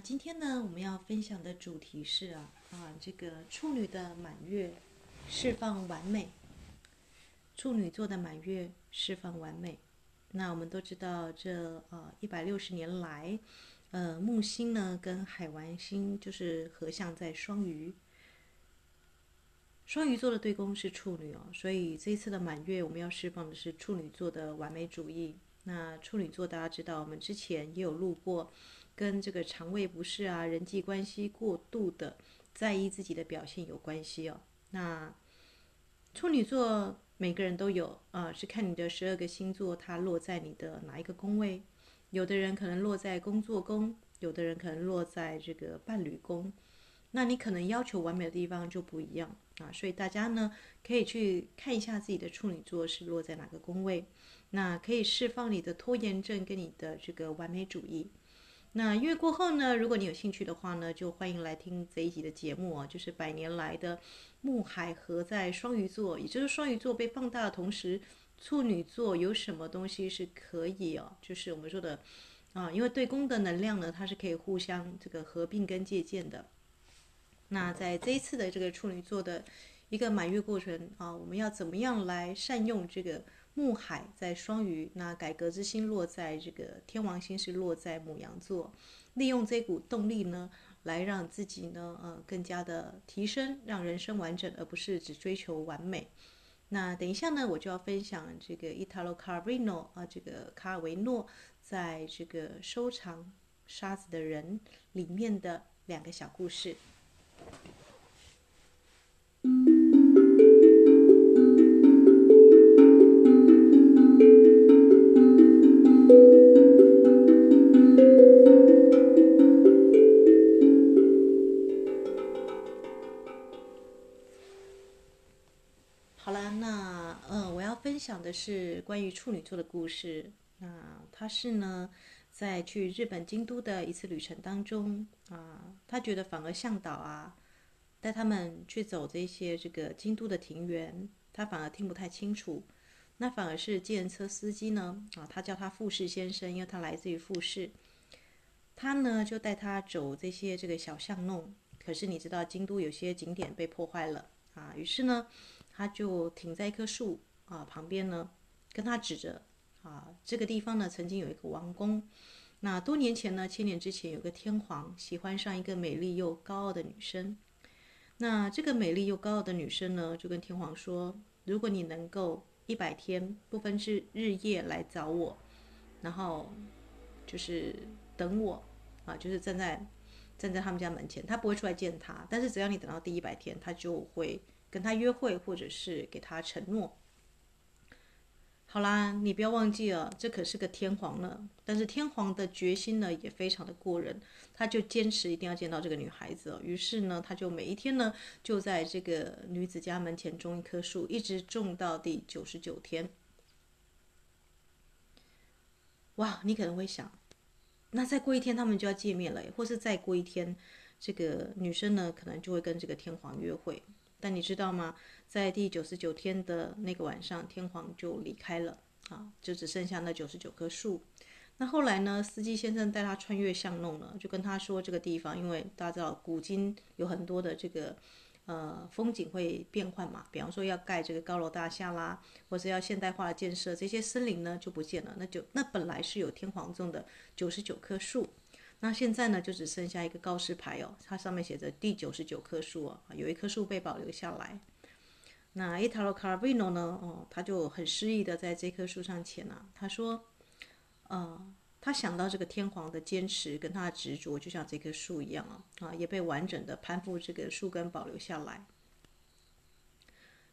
今天呢，我们要分享的主题是啊啊，这个处女的满月释放完美。处女座的满月释放完美。那我们都知道这，这呃一百六十年来，呃木星呢跟海王星就是合相在双鱼。双鱼座的对宫是处女哦，所以这一次的满月我们要释放的是处女座的完美主义。那处女座大家知道，我们之前也有录过，跟这个肠胃不适啊、人际关系过度的在意自己的表现有关系哦。那处女座每个人都有啊、是看你的十二个星座它落在你的哪一个宫位。有的人可能落在工作宫，有的人可能落在这个伴侣宫。那你可能要求完美的地方就不一样啊，所以大家呢可以去看一下自己的处女座是落在哪个宫位，那可以释放你的拖延症跟你的这个完美主义。那月过后呢，如果你有兴趣的话呢，就欢迎来听这一集的节目哦，就是百年来的木海合在双鱼座，也就是双鱼座被放大的同时，处女座有什么东西是可以哦，就是我们说的啊，因为对宫的能量呢，它是可以互相这个合并跟借鉴的。那在这一次的这个处女座的一个满月过程啊，我们要怎么样来善用这个木海在双鱼，那改革之星落在这个天王星是落在牡羊座，利用这股动力呢，来让自己呢，呃，更加的提升，让人生完整，而不是只追求完美。那等一下呢，我就要分享这个伊塔罗卡维诺啊，这个卡尔维诺在这个收藏沙子的人里面的两个小故事。是关于处女座的故事。那他是呢，在去日本京都的一次旅程当中啊，他觉得反而向导啊。带他们去走这些这个京都的庭园，他反而听不太清楚。那反而是计程车司机呢，啊，他叫他富士先生，因为他来自于富士。他呢就带他走这些这个小巷弄。可是你知道京都有些景点被破坏了啊，于是呢他就停在一棵树啊旁边呢，跟他指着啊这个地方呢曾经有一个王宫。那多年前呢，千年之前有个天皇喜欢上一个美丽又高傲的女生。那这个美丽又高傲的女生呢，就跟天皇说：“如果你能够一百天不分日日夜来找我，然后就是等我啊，就是站在站在他们家门前，他不会出来见他，但是只要你等到第一百天，他就会跟他约会，或者是给他承诺。”好啦，你不要忘记了，这可是个天皇呢。但是天皇的决心呢也非常的过人，他就坚持一定要见到这个女孩子哦。于是呢，他就每一天呢就在这个女子家门前种一棵树，一直种到第九十九天。哇，你可能会想，那再过一天他们就要见面了，或是再过一天，这个女生呢可能就会跟这个天皇约会。但你知道吗？在第九十九天的那个晚上，天皇就离开了啊，就只剩下那九十九棵树。那后来呢？司机先生带他穿越巷弄了，就跟他说这个地方，因为大家知道古今有很多的这个呃风景会变换嘛，比方说要盖这个高楼大厦啦，或者要现代化的建设，这些森林呢就不见了。那就那本来是有天皇种的九十九棵树。那现在呢，就只剩下一个告示牌哦，它上面写着第九十九棵树啊，有一棵树被保留下来。那伊塔罗卡维诺呢，哦，他就很诗意的在这棵树上签了，他说，呃，他想到这个天皇的坚持跟他的执着，就像这棵树一样啊，啊，也被完整的攀附这个树根保留下来。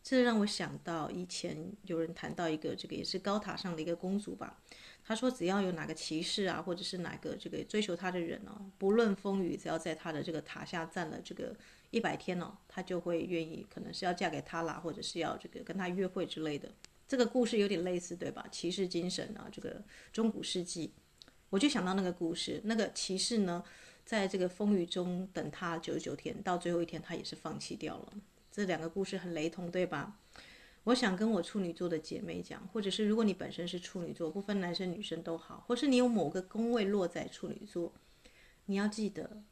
这让我想到以前有人谈到一个这个也是高塔上的一个公主吧。他说：“只要有哪个骑士啊，或者是哪个这个追求他的人哦，不论风雨，只要在他的这个塔下站了这个一百天哦，他就会愿意，可能是要嫁给他啦，或者是要这个跟他约会之类的。这个故事有点类似，对吧？骑士精神啊，这个中古世纪，我就想到那个故事，那个骑士呢，在这个风雨中等他九十九天，到最后一天他也是放弃掉了。这两个故事很雷同，对吧？我想跟我处女座的姐妹讲，或者是如果你本身是处女座，不分男生女生都好，或是你有某个宫位落在处女座，你要记得，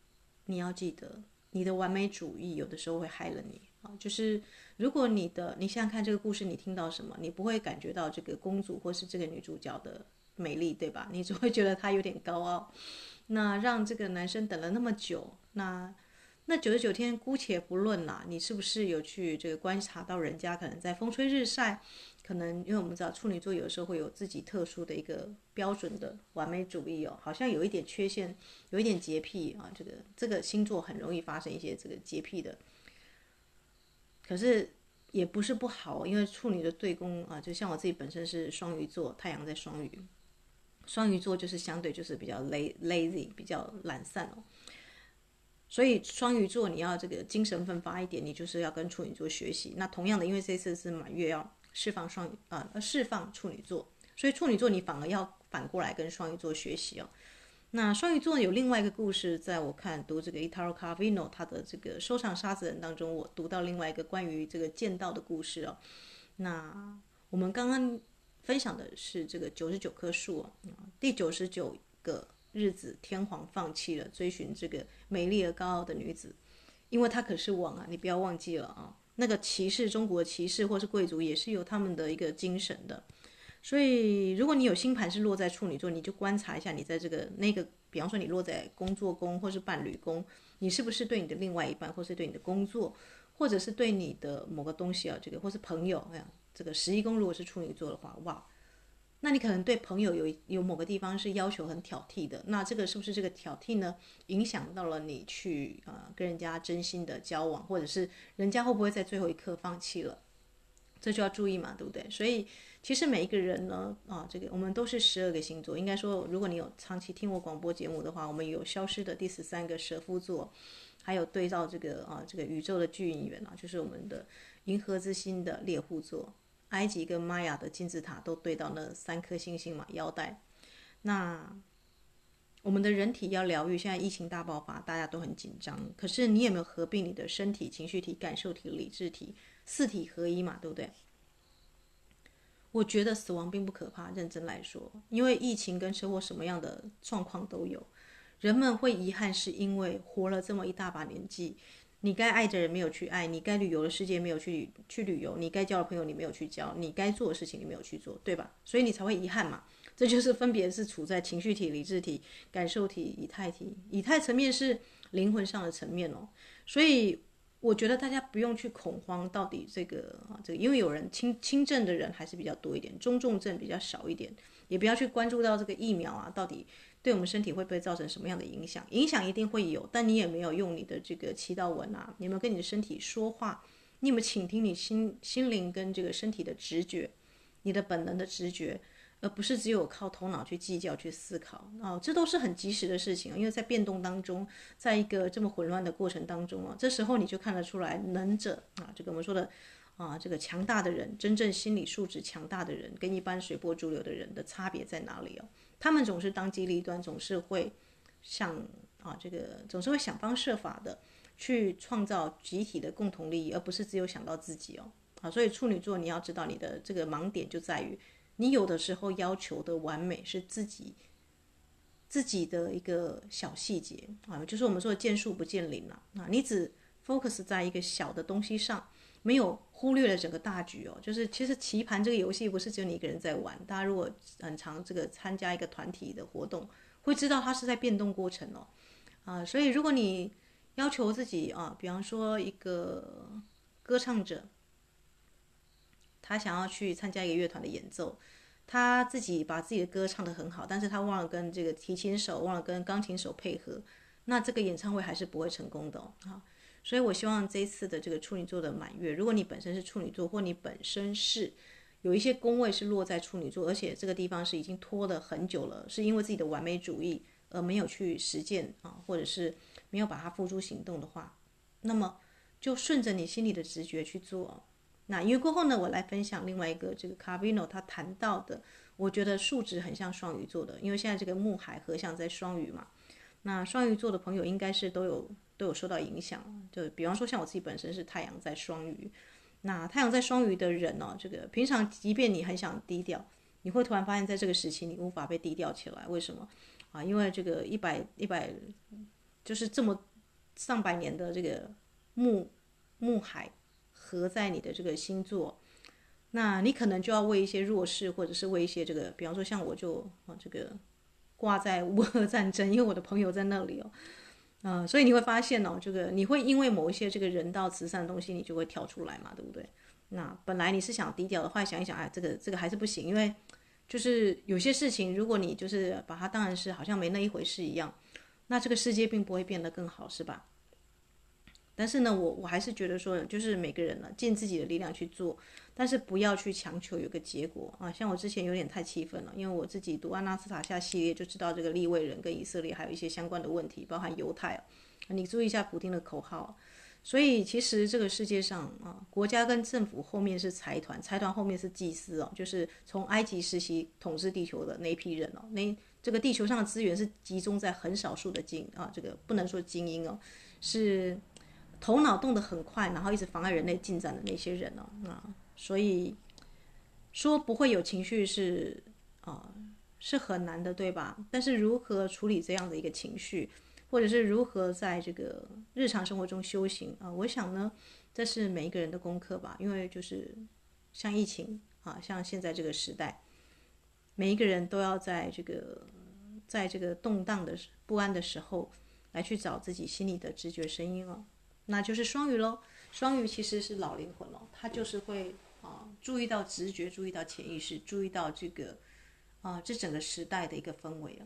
你要记得，你的完美主义有的时候会害了你啊。就是如果你的，你想想看这个故事，你听到什么，你不会感觉到这个公主或是这个女主角的美丽，对吧？你只会觉得她有点高傲。那让这个男生等了那么久，那。那九十九天姑且不论啦，你是不是有去这个观察到人家可能在风吹日晒，可能因为我们知道处女座有时候会有自己特殊的一个标准的完美主义哦，好像有一点缺陷，有一点洁癖啊，这个这个星座很容易发生一些这个洁癖的。可是也不是不好，因为处女的对宫啊，就像我自己本身是双鱼座，太阳在双鱼，双鱼座就是相对就是比较 lazy，比较懒散哦。所以双鱼座，你要这个精神奋发一点，你就是要跟处女座学习。那同样的，因为这次是满月，要释放双啊，呃，释放处女座，所以处女座你反而要反过来跟双鱼座学习哦。那双鱼座有另外一个故事，在我看读这个 Italo Calvino 他的这个《收藏沙子人》当中，我读到另外一个关于这个剑道的故事哦。那我们刚刚分享的是这个九十九棵树哦，第九十九个。日子，天皇放弃了追寻这个美丽而高傲的女子，因为她可是王啊！你不要忘记了啊，那个骑士，中国骑士或是贵族也是有他们的一个精神的。所以，如果你有星盘是落在处女座，你就观察一下，你在这个那个，比方说你落在工作宫或是伴侣宫，你是不是对你的另外一半，或是对你的工作，或者是对你的某个东西啊，这个或是朋友，哎呀，这个十一宫如果是处女座的话，哇！那你可能对朋友有有某个地方是要求很挑剔的，那这个是不是这个挑剔呢，影响到了你去啊、跟人家真心的交往，或者是人家会不会在最后一刻放弃了？这就要注意嘛，对不对？所以其实每一个人呢，啊，这个我们都是十二个星座，应该说，如果你有长期听我广播节目的话，我们有消失的第十三个蛇夫座，还有对照这个啊这个宇宙的巨影源啊，就是我们的银河之星的猎户座。埃及跟玛雅的金字塔都对到那三颗星星嘛，腰带。那我们的人体要疗愈，现在疫情大爆发，大家都很紧张。可是你有没有合并你的身体、情绪体、感受体、理智体，四体合一嘛？对不对？我觉得死亡并不可怕，认真来说，因为疫情跟车祸什么样的状况都有。人们会遗憾，是因为活了这么一大把年纪。你该爱的人没有去爱，你该旅游的世界没有去去旅游，你该交的朋友你没有去交，你该做的事情你没有去做，对吧？所以你才会遗憾嘛。这就是分别是处在情绪体、理智体、感受体、以太体。以太层面是灵魂上的层面哦。所以我觉得大家不用去恐慌，到底这个啊这个，因为有人轻轻症的人还是比较多一点，中重症比较少一点，也不要去关注到这个疫苗啊到底。对我们身体会不会造成什么样的影响？影响一定会有，但你也没有用你的这个祈祷文啊，你有没有跟你的身体说话？你有没有倾听你心心灵跟这个身体的直觉，你的本能的直觉，而不是只有靠头脑去计较去思考哦，这都是很及时的事情，因为在变动当中，在一个这么混乱的过程当中啊，这时候你就看得出来，能者啊，这个我们说的啊，这个强大的人，真正心理素质强大的人，跟一般随波逐流的人的差别在哪里哦？他们总是当机立断，总是会想啊，这个总是会想方设法的去创造集体的共同利益，而不是只有想到自己哦。啊，所以处女座你要知道，你的这个盲点就在于，你有的时候要求的完美是自己自己的一个小细节啊，就是我们说的见树不见林了啊，你只 focus 在一个小的东西上。没有忽略了整个大局哦，就是其实棋盘这个游戏不是只有你一个人在玩，大家如果很常这个参加一个团体的活动，会知道它是在变动过程哦，啊，所以如果你要求自己啊，比方说一个歌唱者，他想要去参加一个乐团的演奏，他自己把自己的歌唱得很好，但是他忘了跟这个提琴手，忘了跟钢琴手配合，那这个演唱会还是不会成功的哦，啊。所以，我希望这一次的这个处女座的满月，如果你本身是处女座，或你本身是有一些宫位是落在处女座，而且这个地方是已经拖了很久了，是因为自己的完美主义而没有去实践啊，或者是没有把它付诸行动的话，那么就顺着你心里的直觉去做。那因为过后呢，我来分享另外一个这个 Calvino 他谈到的，我觉得数值很像双鱼座的，因为现在这个木海合相在双鱼嘛，那双鱼座的朋友应该是都有。都有受到影响，就比方说像我自己本身是太阳在双鱼，那太阳在双鱼的人哦，这个平常即便你很想低调，你会突然发现在这个时期你无法被低调起来。为什么？啊，因为这个一百一百，就是这么上百年的这个木木海合在你的这个星座，那你可能就要为一些弱势，或者是为一些这个，比方说像我就啊这个挂在乌俄战争，因为我的朋友在那里哦，啊、所以你会发现哦，这个你会因为某一些这个人道慈善的东西，你就会跳出来嘛，对不对？那本来你是想低调的话，想一想，哎，这个这个还是不行，因为。就是有些事情，如果你就是把它当然是好像没那一回事一样，那这个世界并不会变得更好，是吧？但是呢，我我还是觉得说，就是每个人呢，尽自己的力量去做，但是不要去强求有个结果啊。像我之前有点太气愤了，因为我自己读安纳斯塔夏系列就知道这个利未人跟以色列还有一些相关的问题，包含犹太。你注意一下普丁的口号。所以其实这个世界上啊，国家跟政府后面是财团，财团后面是祭司哦，就是从埃及时期统治地球的那一批人哦，那这个地球上的资源是集中在很少数的精啊，这个不能说精英哦，是头脑动得很快，然后一直妨碍人类进展的那些人哦啊，所以说不会有情绪是啊是很难的，对吧？但是如何处理这样的一个情绪？或者是如何在这个日常生活中修行啊？我想呢，这是每一个人的功课吧。因为就是像疫情啊，像现在这个时代，每一个人都要在这个在这个动荡的不安的时候，来去找自己心里的直觉声音哦。那就是双鱼喽。双鱼其实是老灵魂喽，他就是会啊注意到直觉，注意到潜意识，注意到这个啊这整个时代的一个氛围啊。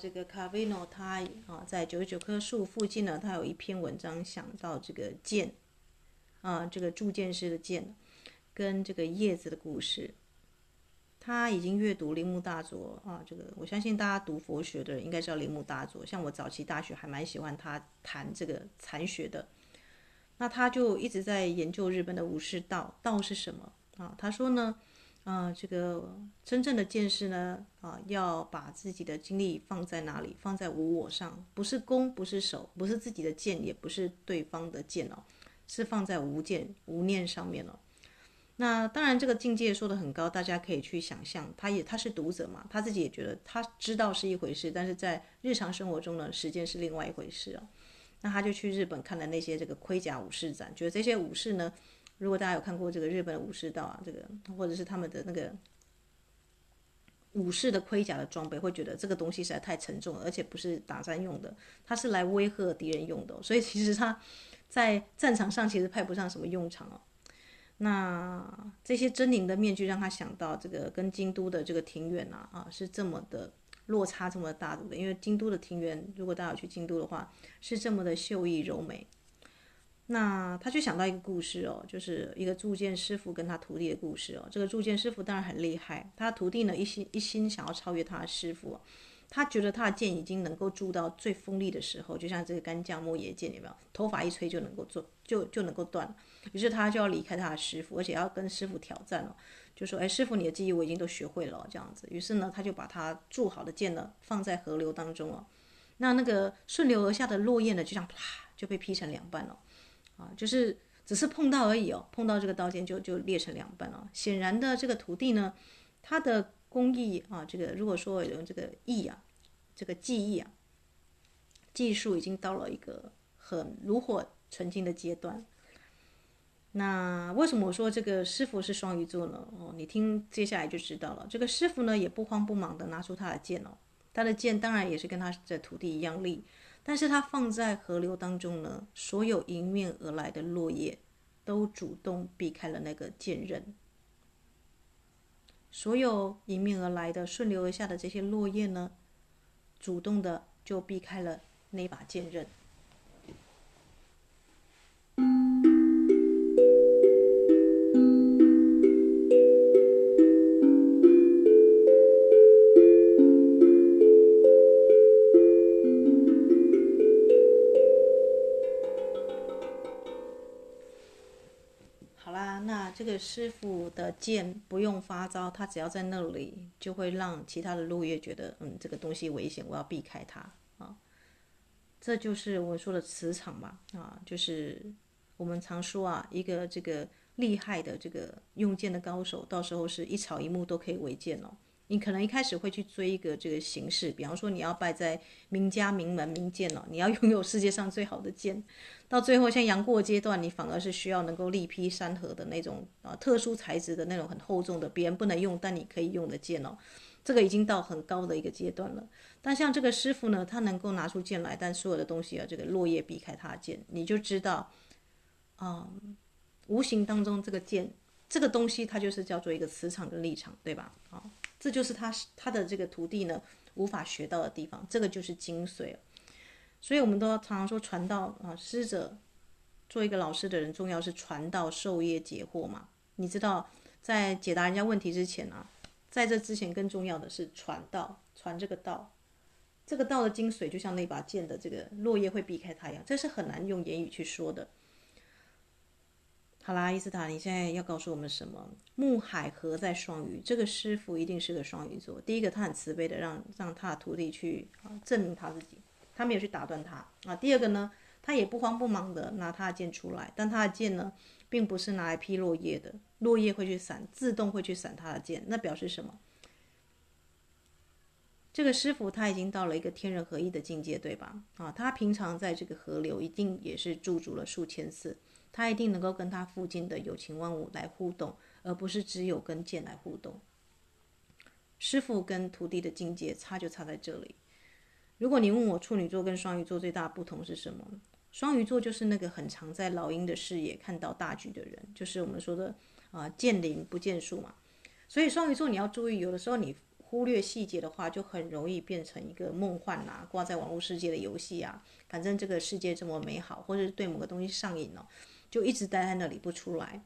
这个卡维诺，他啊在九十九棵树附近呢，他有一篇文章想到这个剑，啊这个铸剑师的剑，跟这个叶子的故事。他已经阅读铃木大佐啊，这个我相信大家读佛学的人应该知道铃木大佐。像我早期大学还蛮喜欢他谈这个禅学的，那他就一直在研究日本的武士道，道是什么啊？他说呢。啊、这个真正的剑士呢，啊、要把自己的精力放在哪里？放在无我上，不是攻，不是守，不是自己的剑，也不是对方的剑哦，是放在无剑、无念上面哦。那当然，这个境界说得很高，大家可以去想象。他也他是读者嘛，他自己也觉得他知道是一回事，但是在日常生活中呢，实践是另外一回事哦。那他就去日本看了那些这个盔甲武士展，觉得这些武士呢。如果大家有看过这个日本的武士道啊，这个或者是他们的那个武士的盔甲的装备，会觉得这个东西实在太沉重了，而且不是打仗用的，它是来威吓敌人用的。所以其实他在战场上其实派不上什么用场哦。那这些狰狞的面具让他想到这个跟京都的这个庭园啊啊是这么的落差这么大的，因为京都的庭园，如果大家有去京都的话，是这么的秀逸柔美。那他就想到一个故事哦，就是一个铸剑师傅跟他徒弟的故事哦。这个铸剑师傅当然很厉害，他徒弟呢一心一心想要超越他的师傅，他觉得他的剑已经能够铸到最锋利的时候，就像这个干将莫邪剑有没有？头发一吹就能够做，就就能够断。于是他就要离开他的师傅，而且要跟师傅挑战了，就说：“哎，师傅，你的技艺我已经都学会了。”这样子，于是呢，他就把他铸好的剑呢放在河流当中哦。那那个顺流而下的落叶呢，就像啪就被劈成两半了。啊，就是只是碰到而已哦，碰到这个刀尖就就裂成两半了。显然的，这个徒弟呢，他的工艺啊，这个如果说有这个艺啊，这个技艺啊，技术已经到了一个很炉火纯青的阶段。那为什么我说这个师傅是双鱼座呢？哦，你听接下来就知道了。这个师傅呢，也不慌不忙的拿出他的剑哦，他的剑当然也是跟他的徒弟一样利。但是它放在河流当中呢，所有迎面而来的落叶都主动避开了那个剑刃。所有迎面而来的顺流而下的这些落叶呢，主动的就避开了那把剑刃。师傅的剑不用发招，他只要在那里，就会让其他的路越觉得，嗯，这个东西危险，我要避开它啊。这就是我说的磁场嘛，啊，就是我们常说啊，一个这个厉害的这个用剑的高手，到时候是一草一木都可以为剑哦。你可能一开始会去追一个这个形式，比方说你要拜在名家名门名剑哦，你要 拥有世界上最好的剑，到最后像杨过阶段，你反而是需要能够力劈山河的那种啊特殊材质的那种很厚重的别人不能用但你可以用的剑哦，这个已经到很高的一个阶段了。但像这个师傅呢，他能够拿出剑来，但所有的东西啊，这个落叶避开他的剑，你就知道啊、嗯，无形当中这个剑这个东西它就是叫做一个磁场跟立场，对吧？啊。这就是他他的这个徒弟呢无法学到的地方，这个就是精髓。所以我们都常常说传道啊，师者做一个老师的人，重要是传道授业解惑嘛。你知道，在解答人家问题之前啊，在这之前更重要的是传道，传这个道。这个道的精髓，就像那把剑的这个落叶会避开它一样，这是很难用言语去说的。好啦，伊斯塔，你现在要告诉我们什么？木海河在双鱼，这个师傅一定是个双鱼座。第一个，他很慈悲的让让他的徒弟去啊证明他自己，他没有去打断他啊。第二个呢，他也不慌不忙的拿他的剑出来，但他的剑呢，并不是拿来劈落叶的，落叶会去闪，自动会去闪他的剑，那表示什么？这个师傅他已经到了一个天人合一的境界，对吧？啊，他平常在这个河流一定也是驻足了数千次。他一定能够跟他附近的有情万物来互动，而不是只有跟剑来互动。师傅跟徒弟的境界差就差在这里。如果你问我处女座跟双鱼座最大的不同是什么？双鱼座就是那个很常在老鹰的视野看到大局的人，就是我们说的啊、见林不见树嘛。所以双鱼座你要注意，有的时候你忽略细节的话，就很容易变成一个梦幻啊，挂在网络世界的游戏啊。反正这个世界这么美好，或者是对某个东西上瘾了、就一直待在那里不出来，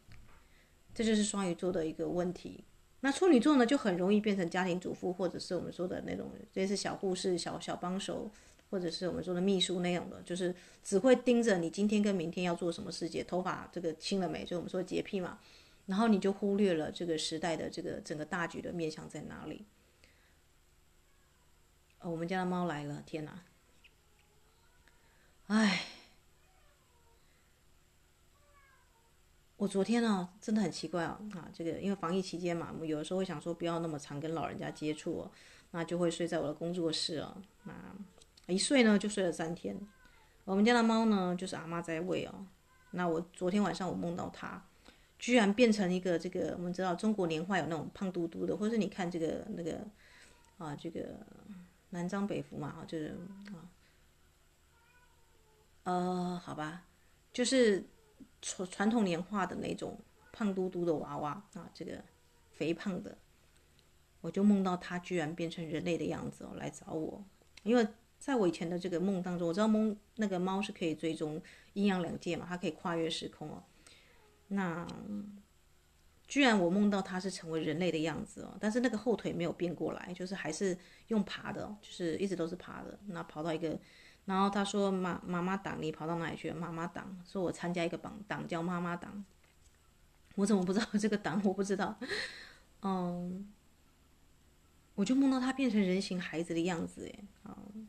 这就是双鱼座的一个问题。那处女座呢，就很容易变成家庭主妇，或者是我们说的那种，这是小护士、小小帮手，或者是我们说的秘书那样的，就是只会盯着你今天跟明天要做什么事情，头发这个清了没？就我们说洁癖嘛，然后你就忽略了这个时代的这个整个大局的面向在哪里。哦，我们家的猫来了，天哪！哎。我昨天呢、真的很奇怪啊啊！这个因为防疫期间嘛，我有的时候会想说不要那么常跟老人家接触哦，那就会睡在我的工作室啊。那一睡呢就睡了三天。我们家的猫呢就是阿妈在喂哦。那我昨天晚上我梦到它，居然变成一个这个我们知道中国年画有那种胖嘟嘟的，或者是你看这个那个啊这个南张北服嘛，就是啊呃好吧，就是。传传统年画的那种胖嘟嘟的娃娃啊，这个肥胖的，我就梦到它居然变成人类的样子哦，来找我。因为在我以前的这个梦当中，我知道梦那个猫是可以追踪阴阳两界嘛，它可以跨越时空哦。那居然我梦到它是成为人类的样子哦，但是那个后腿没有变过来，就是还是用爬的，就是一直都是爬的，那跑到一个。然后他说：“妈妈妈党，你跑到哪里去？妈妈党说，我参加一个党，党叫妈妈党。我怎么不知道 这个党？我不知道。嗯，我就梦到他变成人形孩子的样子，哎，嗯，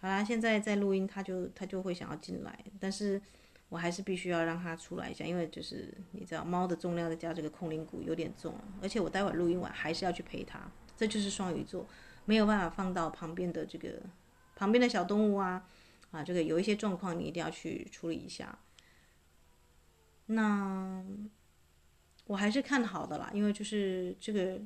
好啦，现在在录音，他就他就会想要进来，但是我还是必须要让他出来一下，因为就是你知道，猫的重量再加这个空灵鼓有点重，而且我待会录音完还是要去陪他，这就是双鱼座，没有办法放到旁边的这个。”旁边的小动物啊，啊，这个有一些状况你一定要去处理一下。那我还是看好的啦，因为就是这个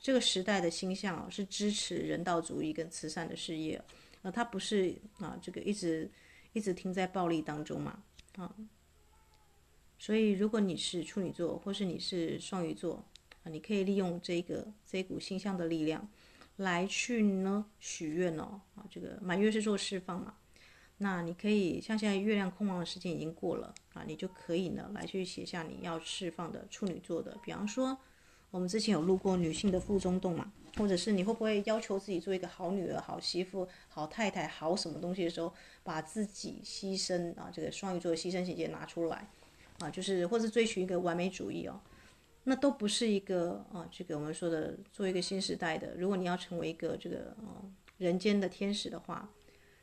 这个时代的星象，是支持人道主义跟慈善的事业，呃，它不是啊，这个一直一直停在暴力当中嘛，啊，所以如果你是处女座或是你是双鱼座啊，你可以利用这个这股星象的力量。来去呢许愿哦。啊，这个满月是做释放嘛，那你可以像现在月亮空亡的时间已经过了啊，你就可以呢来去写下你要释放的处女座的，比方说我们之前有录过女性的腹中动嘛，或者是你会不会要求自己做一个好女儿、好媳妇、好太太、好什么东西的时候，把自己牺牲啊，这个双鱼座的牺牲情节拿出来啊，就是或是追寻一个完美主义哦。那都不是一个啊，这个我们说的做一个新时代的。如果你要成为一个这个啊人间的天使的话，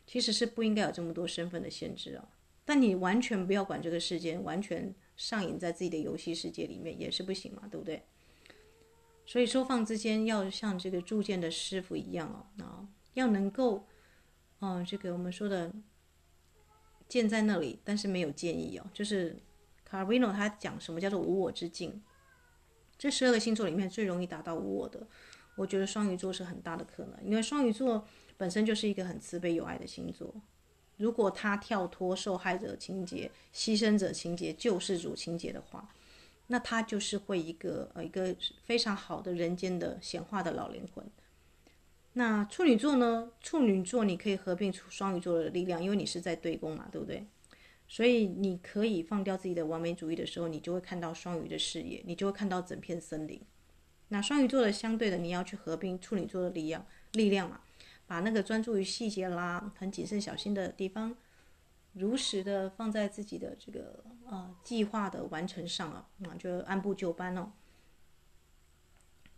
其实是不应该有这么多身份的限制啊。但你完全不要管这个世界，完全上瘾在自己的游戏世界里面也是不行嘛，对不对？所以收放之间要像这个铸剑的师傅一样哦，啊，要能够，啊，这个我们说的剑在那里，但是没有剑意哦。就是卡维诺他讲什么叫做无我之境。这十二个星座里面最容易达到无我的，我觉得双鱼座是很大的可能，因为双鱼座本身就是一个很慈悲有爱的星座。如果他跳脱受害者情节、牺牲者情节、救世主情节的话，那他就是会一个呃一个非常好的人间的显化的老灵魂。那处女座呢？处女座你可以合并出双鱼座的力量，因为你是在对宫嘛，对不对？所以你可以放掉自己的完美主义的时候，你就会看到双鱼的视野，你就会看到整片森林。那双鱼座的相对的，你要去合并处女座的力量，力量嘛，把那个专注于细节啦、很谨慎小心的地方，如实的放在自己的这个呃计划的完成上啊，那就按部就班哦，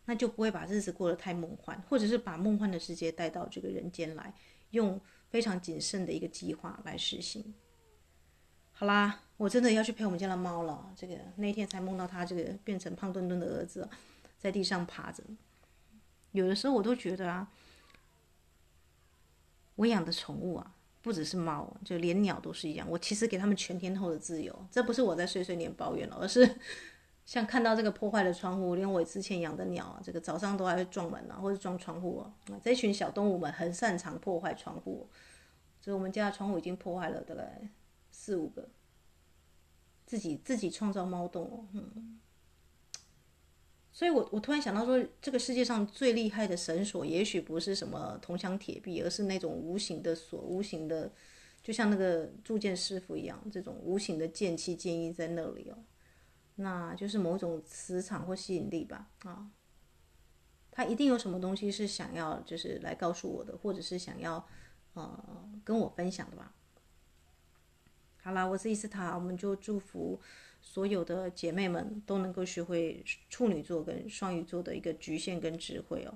那就不会把日子过得太梦幻，或者是把梦幻的世界带到这个人间来，用非常谨慎的一个计划来实行。好啦，我真的要去陪我们家的猫了。这个那天才梦到它这个变成胖墩墩的儿子，在地上爬着。有的时候我都觉得啊，我养的宠物啊，不只是猫，就连鸟都是一样。我其实给他们全天候的自由，这不是我在碎碎念抱怨了，而是 像看到这个破坏的窗户，连我之前养的鸟啊，这个早上都还会撞门啊，或者撞窗户啊。这群小动物们很擅长破坏窗户，所以我们家的窗户已经破坏了大概。四五个，自己自己创造猫洞哦，嗯，所以我我突然想到说，这个世界上最厉害的绳索，也许不是什么铜墙铁壁，而是那种无形的锁，无形的，就像那个铸剑师傅一样，这种无形的剑气剑意在那里哦，那就是某种磁场或吸引力吧，啊，他一定有什么东西是想要就是来告诉我的，或者是想要呃跟我分享的吧。好啦，我是伊斯塔，我们就祝福所有的姐妹们都能够学会处女座跟双鱼座的一个局限跟智慧哦。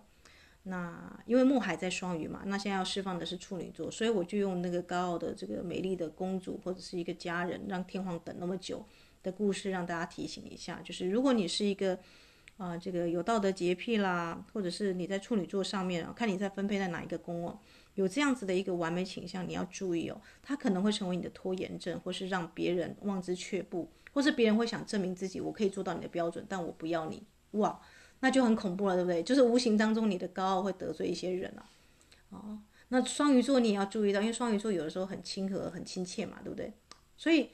那因为木海在双鱼嘛，那现在要释放的是处女座，所以我就用那个高傲的这个美丽的公主或者是一个家人，让天皇等那么久的故事，让大家提醒一下，就是如果你是一个啊、这个有道德洁癖啦，或者是你在处女座上面啊，看你在分配在哪一个宫哦。有这样子的一个完美倾向，你要注意哦，它可能会成为你的拖延症，或是让别人望之却步，或是别人会想证明自己，我可以做到你的标准，但我不要你，哇，那就很恐怖了，对不对？就是无形当中你的高傲会得罪一些人啊。哦，那双鱼座你也要注意到，因为双鱼座有的时候很亲和、很亲切嘛，对不对？所以，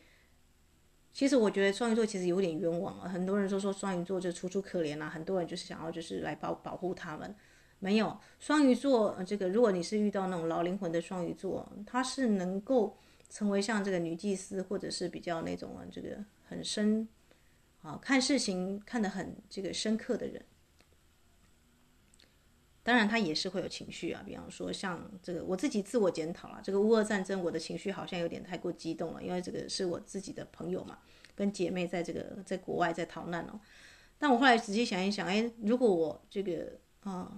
其实我觉得双鱼座其实有点冤枉啊，很多人都说双鱼座就楚楚可怜啊，很多人就是想要就是来保保护他们。没有双鱼座，这个如果你是遇到那种老灵魂的双鱼座，他是能够成为像这个女祭司，或者是比较那种这个很深啊，看事情看得很这个深刻的人。当然，他也是会有情绪啊，比方说像这个我自己自我检讨了，这个乌俄战争，我的情绪好像有点太过激动了，因为这个是我自己的朋友嘛，跟姐妹在这个在国外在逃难哦。但我后来仔细想一想，哎，如果我这个啊。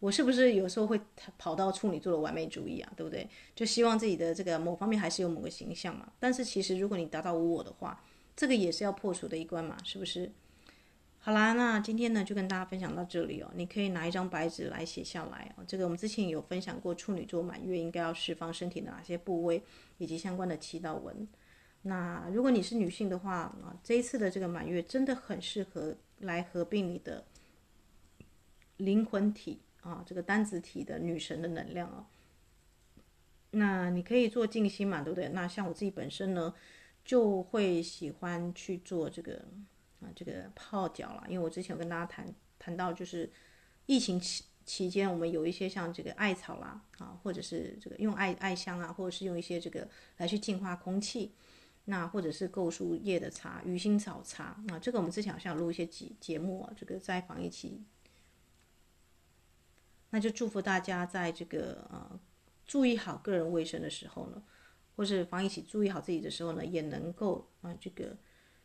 我是不是有时候会跑到处女座的完美主义啊？对不对？就希望自己的这个某方面还是有某个形象嘛。但是其实如果你达到无我的话，这个也是要破除的一关嘛，是不是？好啦，那今天呢就跟大家分享到这里哦。你可以拿一张白纸来写下来哦。这个我们之前有分享过处女座满月应该要释放身体的哪些部位以及相关的祈祷文。那如果你是女性的话啊，这一次的这个满月真的很适合来合并你的灵魂体。啊，这个单子体的女神的能量啊，那你可以做静心嘛，对不对？那像我自己本身呢，就会喜欢去做这个啊，这个泡脚啦。因为我之前有跟大家谈谈到，就是疫情期期间，我们有一些像这个艾草啦，啊，或者是这个用艾艾香啊，或者是用一些这个来去净化空气，那或者是构树叶的茶、鱼腥草茶啊，这个我们之前好像录一些节节目啊，这个在防疫期，那就祝福大家在这个呃注意好个人卫生的时候呢，或是防疫期注意好自己的时候呢，也能够啊这个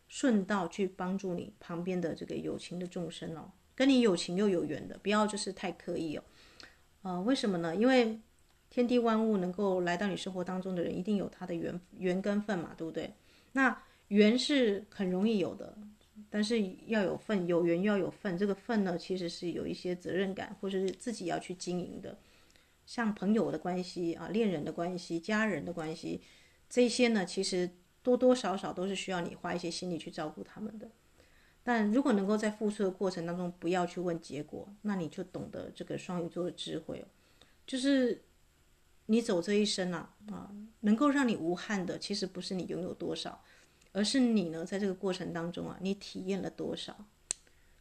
顺道去帮助你旁边的这个有情的众生哦。跟你有情又有缘的，不要就是太刻意哦。呃，为什么呢？因为天地万物能够来到你生活当中的人，一定有他的缘缘跟份嘛，对不对？那缘是很容易有的，但是要有份，有缘要有份。这个份呢，其实是有一些责任感，或者是自己要去经营的。像朋友的关系啊，恋人的关系，家人的关系，这些呢，其实多多少少都是需要你花一些心力去照顾他们的。但如果能够在付出的过程当中不要去问结果，那你就懂得这个双鱼座的智慧。就是你走这一生啊啊，能够让你无憾的，其实不是你拥有多少，而是你呢在这个过程当中啊，你体验了多少。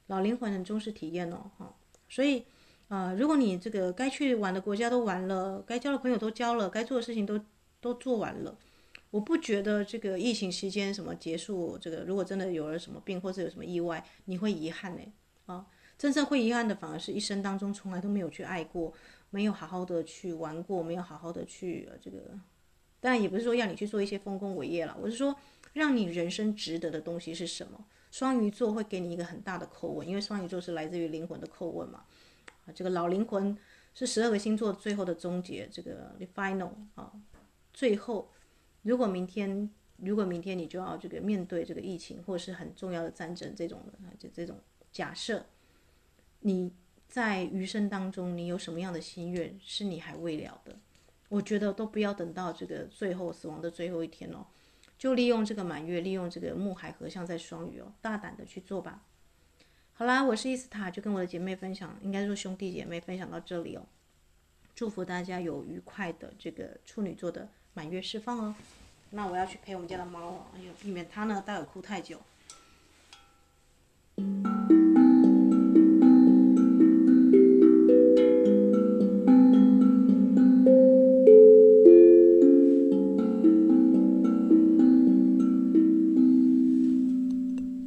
老灵魂很重视体验哦，哈。所以啊，如果你这个该去玩的国家都玩了，该交的朋友都交了，该做的事情都都做完了。我不觉得这个疫情期间什么结束，这个如果真的有了什么病或者有什么意外，你会遗憾呢？啊，真正会遗憾的反而是一生当中从来都没有去爱过，没有好好的去玩过，没有好好的去这个，当然也不是说要你去做一些丰功伟业了，我是说让你人生值得的东西是什么？双鱼座会给你一个很大的叩问，因为双鱼座是来自于灵魂的叩问嘛，啊，这个老灵魂是十二个星座最后的终结，这个 the final 啊，最后。如果明天，如果明天你就要这个面对这个疫情，或者是很重要的战争这种的，就这种假设，你在余生当中，你有什么样的心愿是你还未了的？我觉得都不要等到这个最后死亡的最后一天哦，就利用这个满月，利用这个木海合相在双鱼哦，大胆的去做吧。好啦，我是伊斯塔，就跟我的姐妹分享，应该说兄弟姐妹分享到这里哦。祝福大家有愉快的这个处女座的满月释放哦。那我要去陪我们家的猫了，哎呦，避免它呢待会哭太久。